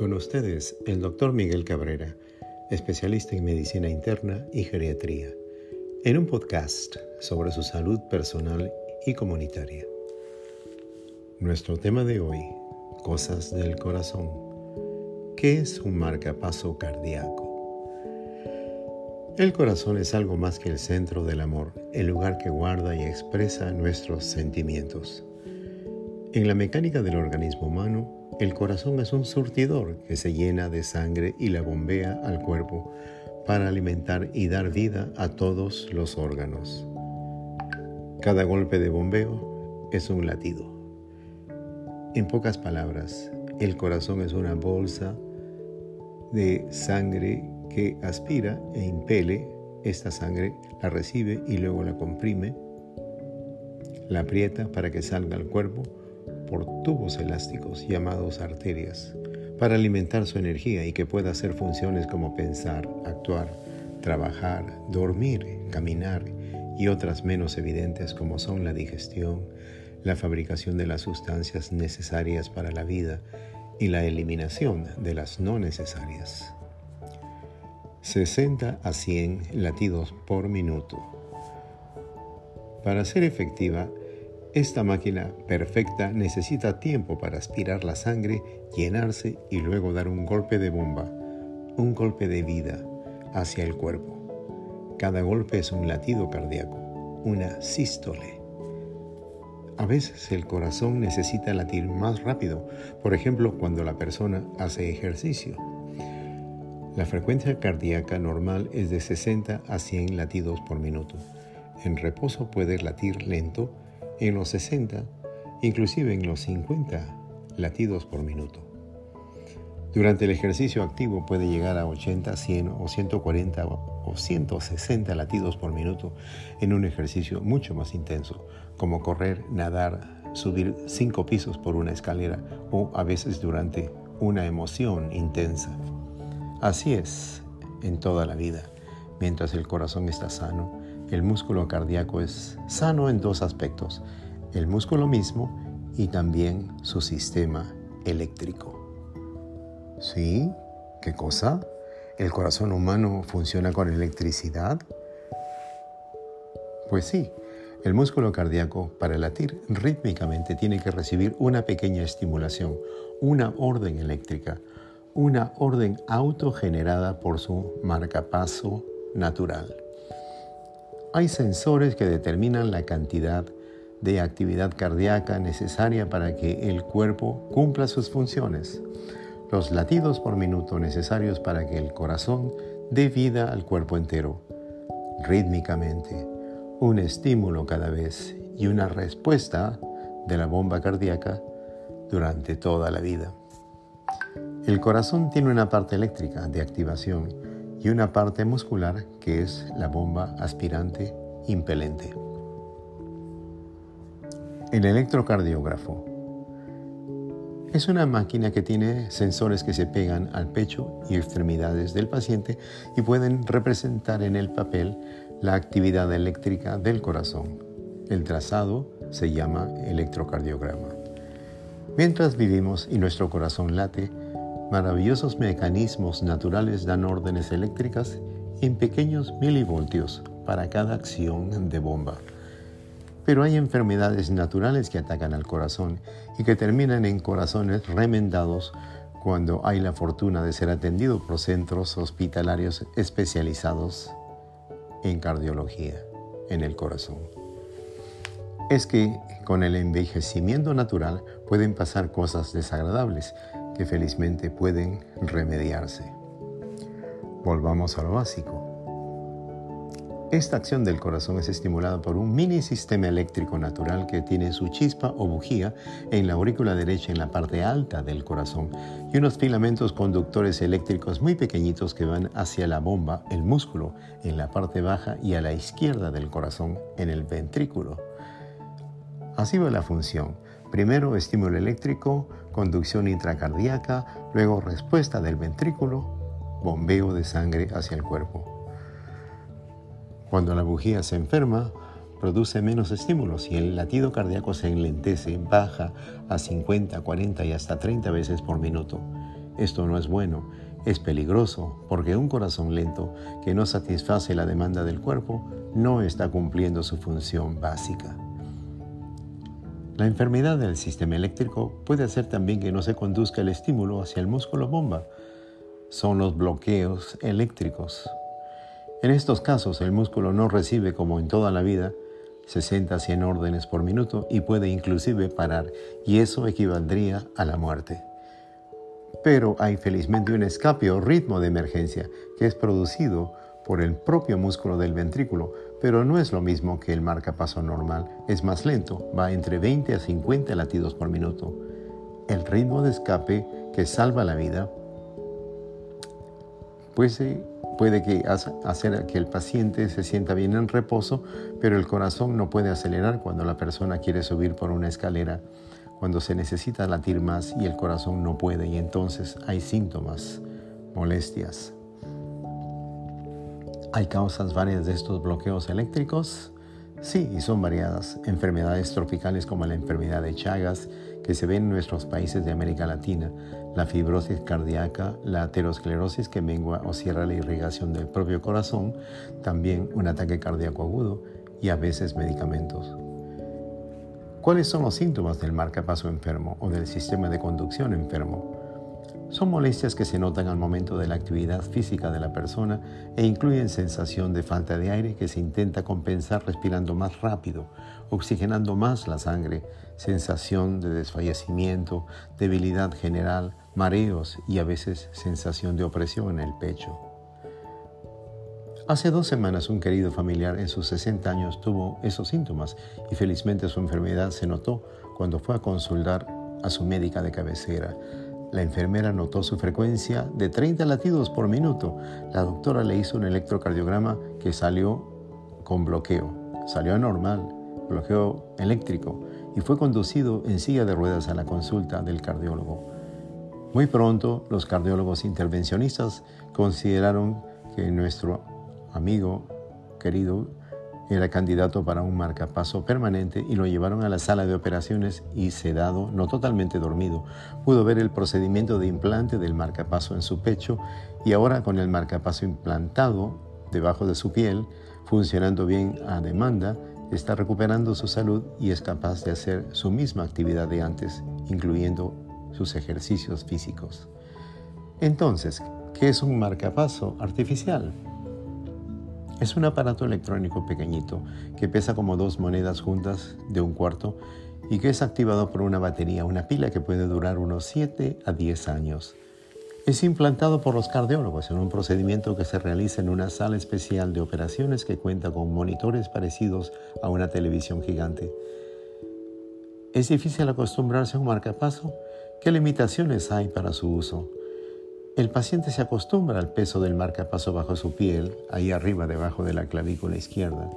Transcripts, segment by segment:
Con ustedes, el doctor Miguel Cabrera, especialista en medicina interna y geriatría, en un podcast sobre su salud personal y comunitaria. Nuestro tema de hoy, cosas del corazón. ¿Qué es un marcapaso cardíaco? El corazón es algo más que el centro del amor, el lugar que guarda y expresa nuestros sentimientos. En la mecánica del organismo humano, el corazón es un surtidor que se llena de sangre y la bombea al cuerpo para alimentar y dar vida a todos los órganos. Cada golpe de bombeo es un latido. En pocas palabras, el corazón es una bolsa de sangre que aspira e impele. Esta sangre la recibe y luego la comprime, la aprieta para que salga al cuerpo por tubos elásticos llamados arterias para alimentar su energía y que pueda hacer funciones como pensar, actuar, trabajar, dormir, caminar y otras menos evidentes como son la digestión, la fabricación de las sustancias necesarias para la vida y la eliminación de las no necesarias. 60 a 100 latidos por minuto. Para ser efectiva, esta máquina perfecta necesita tiempo para aspirar la sangre, llenarse y luego dar un golpe de bomba, un golpe de vida hacia el cuerpo. Cada golpe es un latido cardíaco, una sístole. A veces el corazón necesita latir más rápido, por ejemplo cuando la persona hace ejercicio. La frecuencia cardíaca normal es de 60 a 100 latidos por minuto. En reposo puede latir lento en los 60, inclusive en los 50 latidos por minuto. Durante el ejercicio activo puede llegar a 80, 100 o 140 o 160 latidos por minuto en un ejercicio mucho más intenso, como correr, nadar, subir cinco pisos por una escalera o a veces durante una emoción intensa. Así es en toda la vida. Mientras el corazón está sano, el músculo cardíaco es sano en dos aspectos, el músculo mismo y también su sistema eléctrico. ¿Sí? ¿Qué cosa? ¿El corazón humano funciona con electricidad? Pues sí, el músculo cardíaco para latir rítmicamente tiene que recibir una pequeña estimulación, una orden eléctrica, una orden autogenerada por su marcapaso natural. Hay sensores que determinan la cantidad de actividad cardíaca necesaria para que el cuerpo cumpla sus funciones, los latidos por minuto necesarios para que el corazón dé vida al cuerpo entero, rítmicamente, un estímulo cada vez y una respuesta de la bomba cardíaca durante toda la vida. El corazón tiene una parte eléctrica de activación y una parte muscular que es la bomba aspirante impelente. El electrocardiógrafo es una máquina que tiene sensores que se pegan al pecho y extremidades del paciente y pueden representar en el papel la actividad eléctrica del corazón. El trazado se llama electrocardiograma. Mientras vivimos y nuestro corazón late, maravillosos mecanismos naturales dan órdenes eléctricas en pequeños milivoltios para cada acción de bomba. Pero hay enfermedades naturales que atacan al corazón y que terminan en corazones remendados cuando hay la fortuna de ser atendido por centros hospitalarios especializados en cardiología en el corazón. Es que con el envejecimiento natural pueden pasar cosas desagradables que felizmente pueden remediarse. Volvamos a lo básico. Esta acción del corazón es estimulada por un mini sistema eléctrico natural que tiene su chispa o bujía en la aurícula derecha en la parte alta del corazón y unos filamentos conductores eléctricos muy pequeñitos que van hacia la bomba, el músculo, en la parte baja y a la izquierda del corazón en el ventrículo. Así va la función. Primero estímulo eléctrico, conducción intracardíaca, luego respuesta del ventrículo, bombeo de sangre hacia el cuerpo. Cuando la bujía se enferma, produce menos estímulos y el latido cardíaco se enlentece, baja a 50, 40 y hasta 30 veces por minuto. esto no es bueno, es peligroso, porque un corazón lento que no satisface la demanda del cuerpo no está cumpliendo su función básica. La enfermedad del sistema eléctrico puede hacer también que no se conduzca el estímulo hacia el músculo bomba. Son los bloqueos eléctricos. En estos casos el músculo no recibe como en toda la vida 60 a 100 órdenes por minuto y puede inclusive parar y eso equivaldría a la muerte. Pero hay felizmente un escape o ritmo de emergencia que es producido por el propio músculo del ventrículo, pero no es lo mismo que el marcapaso normal, es más lento, va entre 20 a 50 latidos por minuto. El ritmo de escape que salva la vida puede, puede que hacer que el paciente se sienta bien en reposo, pero el corazón no puede acelerar cuando la persona quiere subir por una escalera, cuando se necesita latir más y el corazón no puede y entonces hay síntomas, molestias. ¿Hay causas varias de estos bloqueos eléctricos? Sí, y son variadas. Enfermedades tropicales como la enfermedad de Chagas, que se ve en nuestros países de América Latina, la fibrosis cardíaca, la aterosclerosis que mengua o cierra la irrigación del propio corazón, también un ataque cardíaco agudo y a veces medicamentos. ¿Cuáles son los síntomas del marcapaso enfermo o del sistema de conducción enfermo? Son molestias que se notan al momento de la actividad física de la persona e incluyen sensación de falta de aire que se intenta compensar respirando más rápido, oxigenando más la sangre, sensación de desfallecimiento, debilidad general, mareos y a veces sensación de opresión en el pecho. Hace dos semanas un querido familiar en sus 60 años tuvo esos síntomas y felizmente su enfermedad se notó cuando fue a consultar a su médica de cabecera. La enfermera notó su frecuencia de 30 latidos por minuto. La doctora le hizo un electrocardiograma que salió con bloqueo. Salió anormal, bloqueo eléctrico, y fue conducido en silla de ruedas a la consulta del cardiólogo. Muy pronto, los cardiólogos intervencionistas consideraron que nuestro amigo querido era candidato para un marcapaso permanente y lo llevaron a la sala de operaciones y sedado, no totalmente dormido. Pudo ver el procedimiento de implante del marcapaso en su pecho y ahora con el marcapaso implantado debajo de su piel, funcionando bien a demanda, está recuperando su salud y es capaz de hacer su misma actividad de antes, incluyendo sus ejercicios físicos. Entonces, ¿qué es un marcapaso artificial? Es un aparato electrónico pequeñito que pesa como dos monedas juntas de un cuarto y que es activado por una batería, una pila que puede durar unos 7 a 10 años. Es implantado por los cardiólogos en un procedimiento que se realiza en una sala especial de operaciones que cuenta con monitores parecidos a una televisión gigante. ¿Es difícil acostumbrarse a un marcapaso? ¿Qué limitaciones hay para su uso? El paciente se acostumbra al peso del marcapaso bajo su piel, ahí arriba debajo de la clavícula izquierda,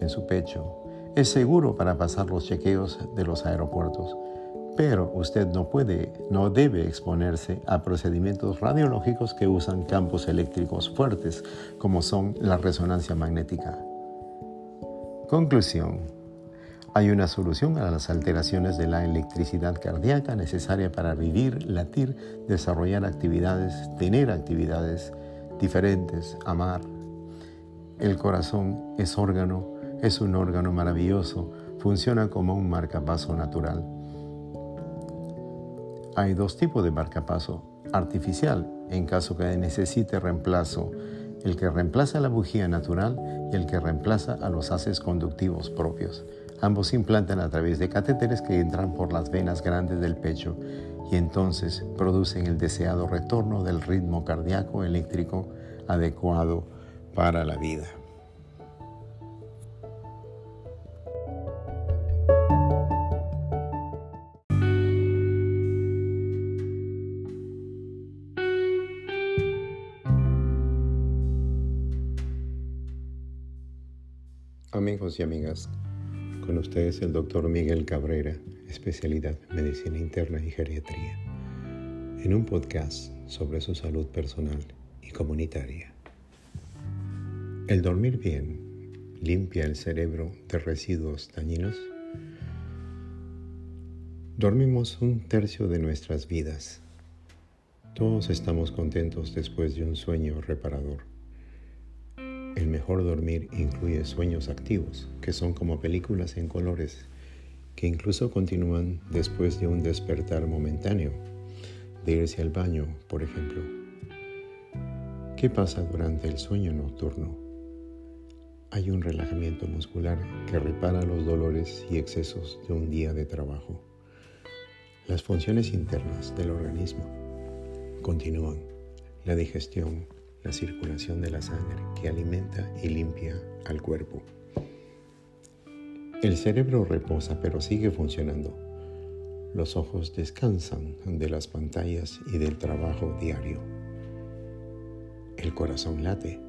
en su pecho. Es seguro para pasar los chequeos de los aeropuertos, pero usted no puede, no debe exponerse a procedimientos radiológicos que usan campos eléctricos fuertes, como son la resonancia magnética. Conclusión. Hay una solución a las alteraciones de la electricidad cardíaca necesaria para vivir, latir, desarrollar actividades, tener actividades diferentes, amar. El corazón es órgano, es un órgano maravilloso, funciona como un marcapaso natural. Hay dos tipos de marcapaso, artificial, en caso que necesite reemplazo, el que reemplaza la bujía natural y el que reemplaza a los haces conductivos propios. Ambos se implantan a través de catéteres que entran por las venas grandes del pecho y entonces producen el deseado retorno del ritmo cardíaco eléctrico adecuado para la vida. Amigos y amigas, con ustedes el doctor Miguel Cabrera, especialidad Medicina Interna y Geriatría, en un podcast sobre su salud personal y comunitaria. El dormir bien limpia el cerebro de residuos dañinos. Dormimos un tercio de nuestras vidas. Todos estamos contentos después de un sueño reparador. El mejor dormir incluye sueños activos, que son como películas en colores, que incluso continúan después de un despertar momentáneo, de irse al baño, por ejemplo. ¿Qué pasa durante el sueño nocturno? Hay un relajamiento muscular que repara los dolores y excesos de un día de trabajo. Las funciones internas del organismo continúan. La digestión, la circulación de la sangre que alimenta y limpia al cuerpo. El cerebro reposa pero sigue funcionando. Los ojos descansan de las pantallas y del trabajo diario. El corazón late.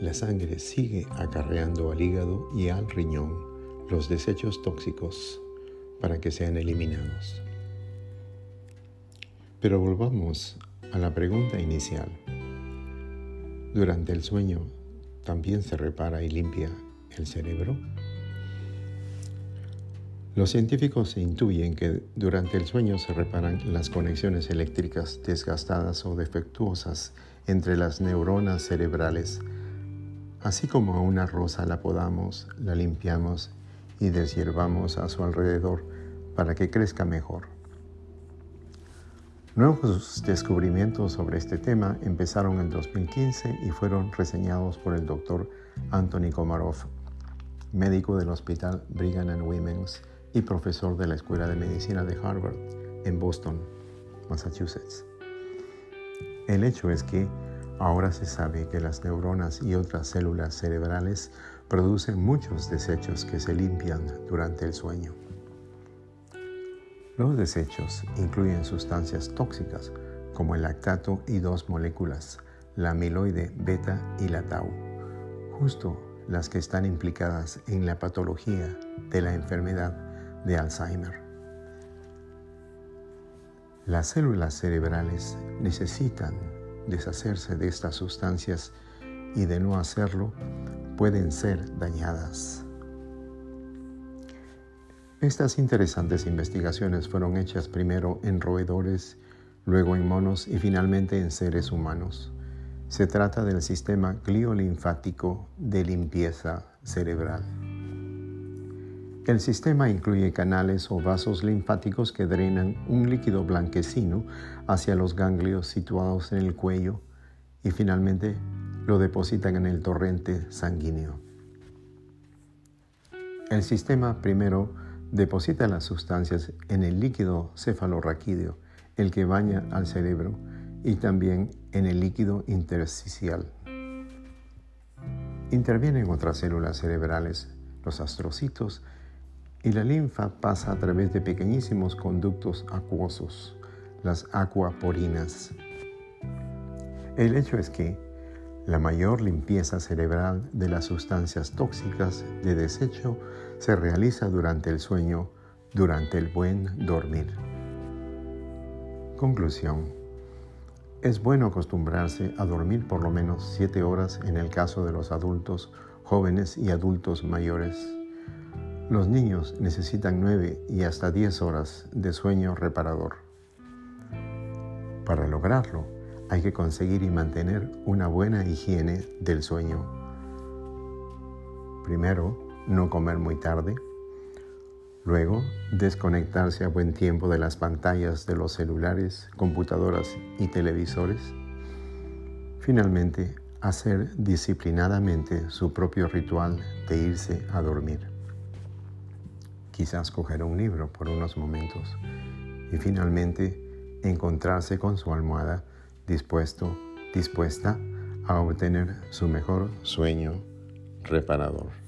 La sangre sigue acarreando al hígado y al riñón los desechos tóxicos para que sean eliminados. Pero volvamos a la pregunta inicial. Durante el sueño, ¿también se repara y limpia el cerebro? Los científicos intuyen que durante el sueño se reparan las conexiones eléctricas desgastadas o defectuosas entre las neuronas cerebrales. Así como a una rosa la podamos, la limpiamos y deshiervamos a su alrededor para que crezca mejor. Nuevos descubrimientos sobre este tema empezaron en 2015 y fueron reseñados por el doctor Anthony Komarov, médico del Hospital Brigham and Women's y profesor de la Escuela de Medicina de Harvard en Boston, Massachusetts. El hecho es que ahora se sabe que las neuronas y otras células cerebrales producen muchos desechos que se limpian durante el sueño. Los desechos incluyen sustancias tóxicas como el lactato y dos moléculas, la amiloide beta y la tau, justo las que están implicadas en la patología de la enfermedad de Alzheimer. Las células cerebrales necesitan deshacerse de estas sustancias y de no hacerlo pueden ser dañadas. Estas interesantes investigaciones fueron hechas primero en roedores, luego en monos y finalmente en seres humanos. Se trata del sistema gliolinfático de limpieza cerebral. El sistema incluye canales o vasos linfáticos que drenan un líquido blanquecino hacia los ganglios situados en el cuello y finalmente lo depositan en el torrente sanguíneo. El sistema primero deposita las sustancias en el líquido cefalorraquídeo, el que baña al cerebro, y también en el líquido intersticial. Intervienen otras células cerebrales, los astrocitos, y la linfa pasa a través de pequeñísimos conductos acuosos, las acuaporinas. El hecho es que la mayor limpieza cerebral de las sustancias tóxicas de desecho se realiza durante el sueño, durante el buen dormir. Conclusión. Es bueno acostumbrarse a dormir por lo menos 7 horas en el caso de los adultos, jóvenes y adultos mayores. Los niños necesitan 9 y hasta 10 horas de sueño reparador. Para lograrlo, hay que conseguir y mantener una buena higiene del sueño. Primero, no comer muy tarde. Luego, desconectarse a buen tiempo de las pantallas de los celulares, computadoras y televisores. Finalmente, hacer disciplinadamente su propio ritual de irse a dormir. Quizás coger un libro por unos momentos y finalmente encontrarse con su almohada dispuesto, dispuesta a obtener su mejor sueño reparador.